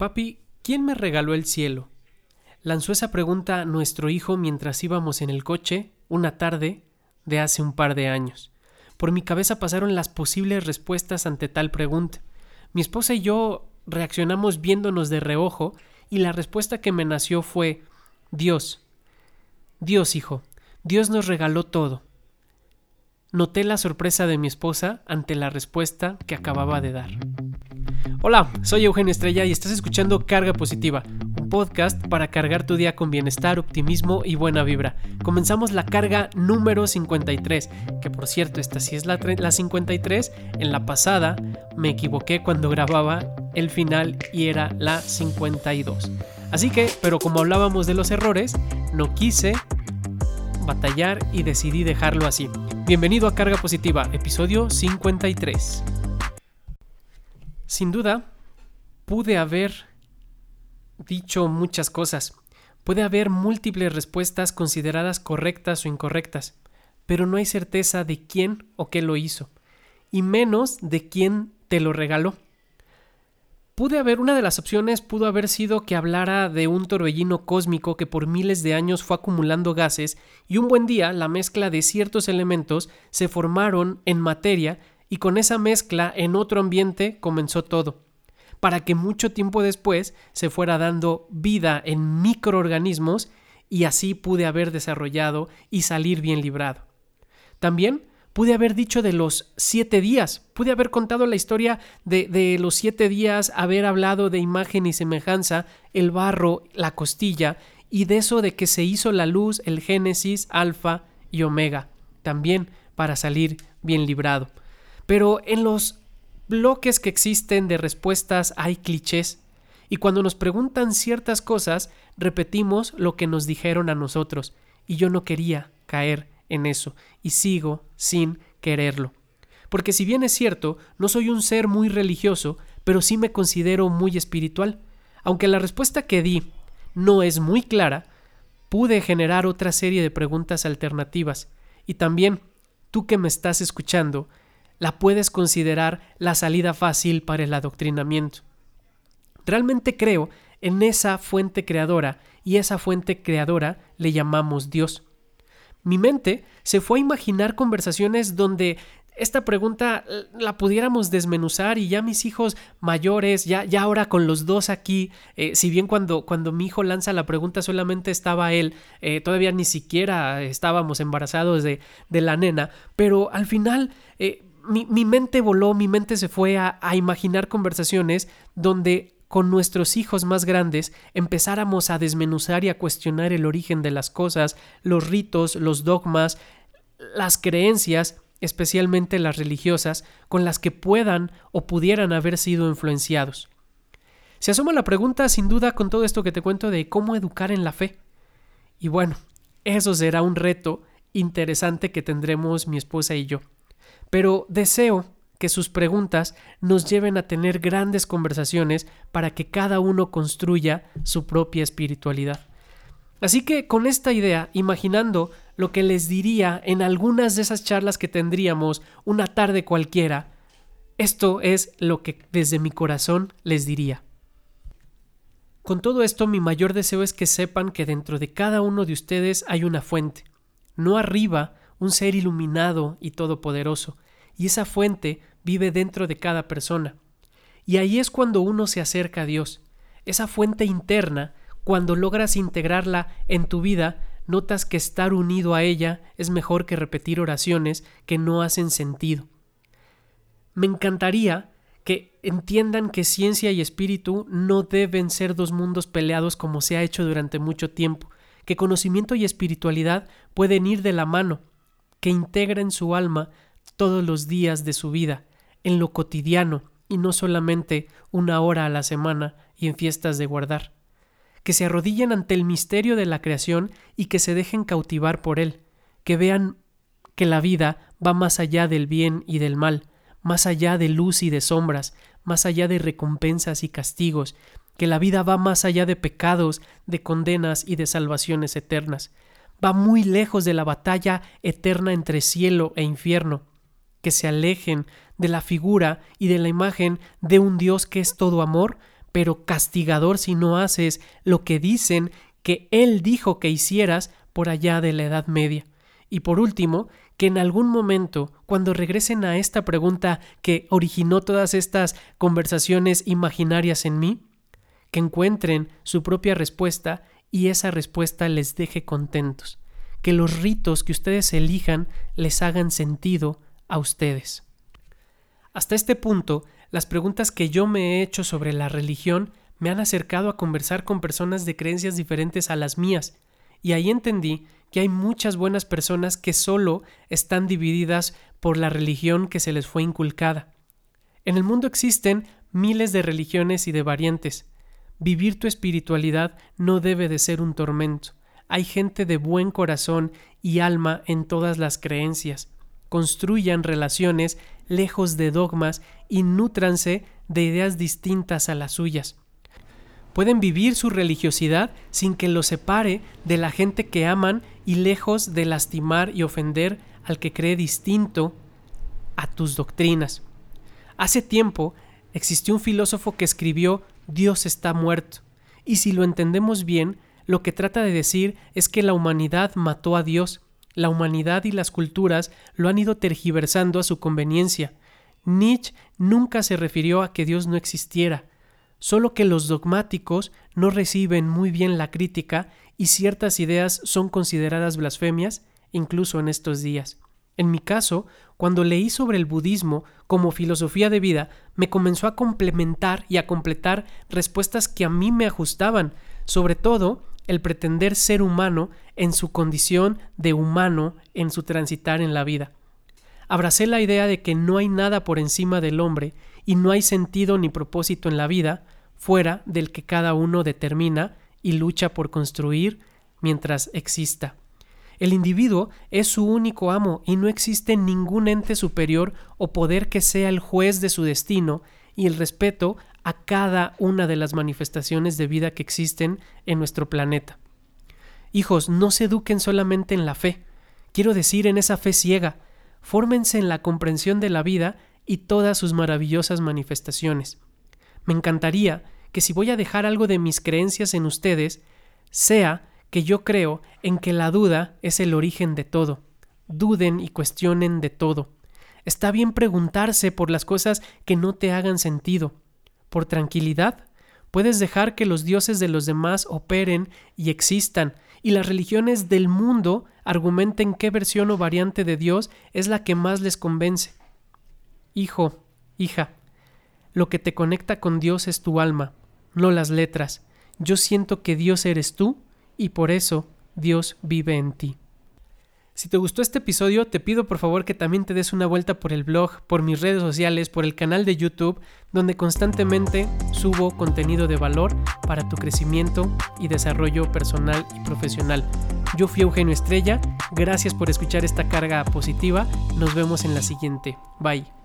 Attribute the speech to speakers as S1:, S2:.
S1: Papi, ¿quién me regaló el cielo? Lanzó esa pregunta nuestro hijo mientras íbamos en el coche una tarde de hace un par de años. Por mi cabeza pasaron las posibles respuestas ante tal pregunta. Mi esposa y yo reaccionamos viéndonos de reojo y la respuesta que me nació fue Dios. Dios, hijo, Dios nos regaló todo. Noté la sorpresa de mi esposa ante la respuesta que acababa de dar. Hola, soy Eugenio Estrella y estás escuchando Carga Positiva, un podcast para cargar tu día con bienestar, optimismo y buena vibra. Comenzamos la carga número 53, que por cierto, esta sí es la, la 53. En la pasada me equivoqué cuando grababa el final y era la 52. Así que, pero como hablábamos de los errores, no quise batallar y decidí dejarlo así. Bienvenido a Carga Positiva, episodio 53. Sin duda, pude haber dicho muchas cosas. Puede haber múltiples respuestas consideradas correctas o incorrectas, pero no hay certeza de quién o qué lo hizo, y menos de quién te lo regaló pude haber, una de las opciones pudo haber sido que hablara de un torbellino cósmico que por miles de años fue acumulando gases y un buen día la mezcla de ciertos elementos se formaron en materia y con esa mezcla en otro ambiente comenzó todo, para que mucho tiempo después se fuera dando vida en microorganismos y así pude haber desarrollado y salir bien librado. También pude haber dicho de los siete días, pude haber contado la historia de, de, los siete días, haber hablado de imagen y semejanza, el barro, la costilla, y de eso de que se hizo la luz, el Génesis, Alfa y Omega, también para salir bien librado. Pero en los bloques que existen de respuestas hay clichés, y cuando nos preguntan ciertas cosas, repetimos lo que nos dijeron a nosotros, y yo no quería caer en eso y sigo sin quererlo. Porque si bien es cierto, no soy un ser muy religioso, pero sí me considero muy espiritual. Aunque la respuesta que di no es muy clara, pude generar otra serie de preguntas alternativas. Y también, tú que me estás escuchando, la puedes considerar la salida fácil para el adoctrinamiento. Realmente creo en esa fuente creadora y esa fuente creadora le llamamos Dios. Mi mente se fue a imaginar conversaciones donde esta pregunta eh, la pudiéramos desmenuzar y ya mis hijos mayores, ya, ya ahora con los dos aquí, eh, si bien cuando, cuando mi hijo lanza la pregunta solamente estaba él, eh, todavía ni siquiera estábamos embarazados de, de la nena, pero al final mi, mi, mente voló, mi mente se fue a, a imaginar conversaciones donde con nuestros hijos más grandes empezáramos a desmenuzar y a cuestionar el origen de las cosas, los ritos, los dogmas, las creencias, especialmente las religiosas, con las que puedan o pudieran haber sido influenciados. Se asoma la pregunta, sin duda, con todo esto que te cuento de cómo educar en la fe. Y bueno, eso será un reto interesante que tendremos mi esposa y yo. Pero deseo que sus preguntas nos lleven a tener grandes conversaciones para que cada uno construya su propia espiritualidad. Así que con esta idea, imaginando lo que les diría en algunas de esas charlas que tendríamos una tarde cualquiera, esto es lo que desde mi corazón les diría. Con todo esto, mi mayor deseo es que sepan que dentro de cada uno de ustedes hay una fuente, no arriba un ser iluminado y todopoderoso, y esa fuente vive dentro de cada persona. Y ahí es cuando uno se acerca a Dios. Esa fuente interna, cuando logras integrarla en tu vida, notas que estar unido a ella es mejor que repetir oraciones que no hacen sentido. Me encantaría que entiendan que ciencia y espíritu no deben ser dos mundos peleados como se ha hecho durante mucho tiempo, que conocimiento y espiritualidad pueden ir de la mano, que integren su alma todos los días de su vida, en lo cotidiano y no solamente una hora a la semana y en fiestas de guardar. Que se arrodillen ante el misterio de la creación y que se dejen cautivar por él, que vean que la vida va más allá del bien y del mal, más allá de luz y de sombras, más allá de recompensas y castigos, que la vida va más allá de pecados, de condenas y de salvaciones eternas, va muy lejos de la batalla eterna entre cielo e infierno, que se alejen de la figura y de la imagen de un Dios que es todo amor pero castigador si no haces lo que dicen que Él dijo que hicieras por allá de la Edad Media. Y por último, que en algún momento, cuando regresen a esta pregunta que originó todas estas conversaciones imaginarias en mí, que encuentren su propia respuesta y esa respuesta les deje contentos, que los ritos que ustedes elijan les hagan sentido a ustedes. Hasta este punto, las preguntas que yo me he hecho sobre la religión me han acercado a conversar con personas de creencias diferentes a las mías, y ahí entendí que hay muchas buenas personas que solo están divididas por la religión que se les fue inculcada. En el mundo existen miles de religiones y de variantes. Vivir tu espiritualidad no debe de ser un tormento. Hay gente de buen corazón y alma en todas las creencias. Construyan relaciones lejos de dogmas y nútranse de ideas distintas a las suyas. Pueden vivir su religiosidad sin que los separe de la gente que aman y lejos de lastimar y ofender al que cree distinto a tus doctrinas. Hace tiempo existió un filósofo que escribió Dios está muerto, y si lo entendemos bien, lo que trata de decir es que la humanidad mató a Dios, la humanidad y las culturas lo han ido tergiversando a su conveniencia. Nietzsche nunca se refirió a que Dios no existiera, solo que los dogmáticos no reciben muy bien la crítica y ciertas ideas son consideradas blasfemias, incluso en estos días. En mi caso, cuando leí sobre el budismo como filosofía de vida, me comenzó a complementar y a completar respuestas que a mí me ajustaban, sobre todo el pretender ser humano en su condición de humano en su transitar en la vida. Abracé la idea de que no hay nada por encima del hombre y no hay sentido ni propósito en la vida fuera del que cada uno determina y lucha por construir mientras exista. El individuo es su único amo y no existe ningún ente superior o poder que sea el juez de su destino y el respeto a cada una de las manifestaciones de vida que existen en nuestro planeta. Hijos, no se eduquen solamente en la fe, quiero decir en esa fe ciega, fórmense en la comprensión de la vida y todas sus maravillosas manifestaciones. Me encantaría que si voy a dejar algo de mis creencias en ustedes, sea que yo creo en que la duda es el origen de todo. Duden y cuestionen de todo. Está bien preguntarse por las cosas que no te hagan sentido. Por tranquilidad, puedes dejar que los dioses de los demás operen y existan, y las religiones del mundo argumenten qué versión o variante de Dios es la que más les convence. Hijo, hija, lo que te conecta con Dios es tu alma, no las letras. Yo siento que Dios eres tú y por eso Dios vive en ti. Si te gustó este episodio, te pido por favor que también te des una vuelta por el blog, por mis redes sociales, por el canal de YouTube, donde constantemente subo contenido de valor para tu crecimiento y desarrollo personal y profesional. Yo fui Eugenio Estrella, gracias por escuchar esta carga positiva, nos vemos en la siguiente, bye.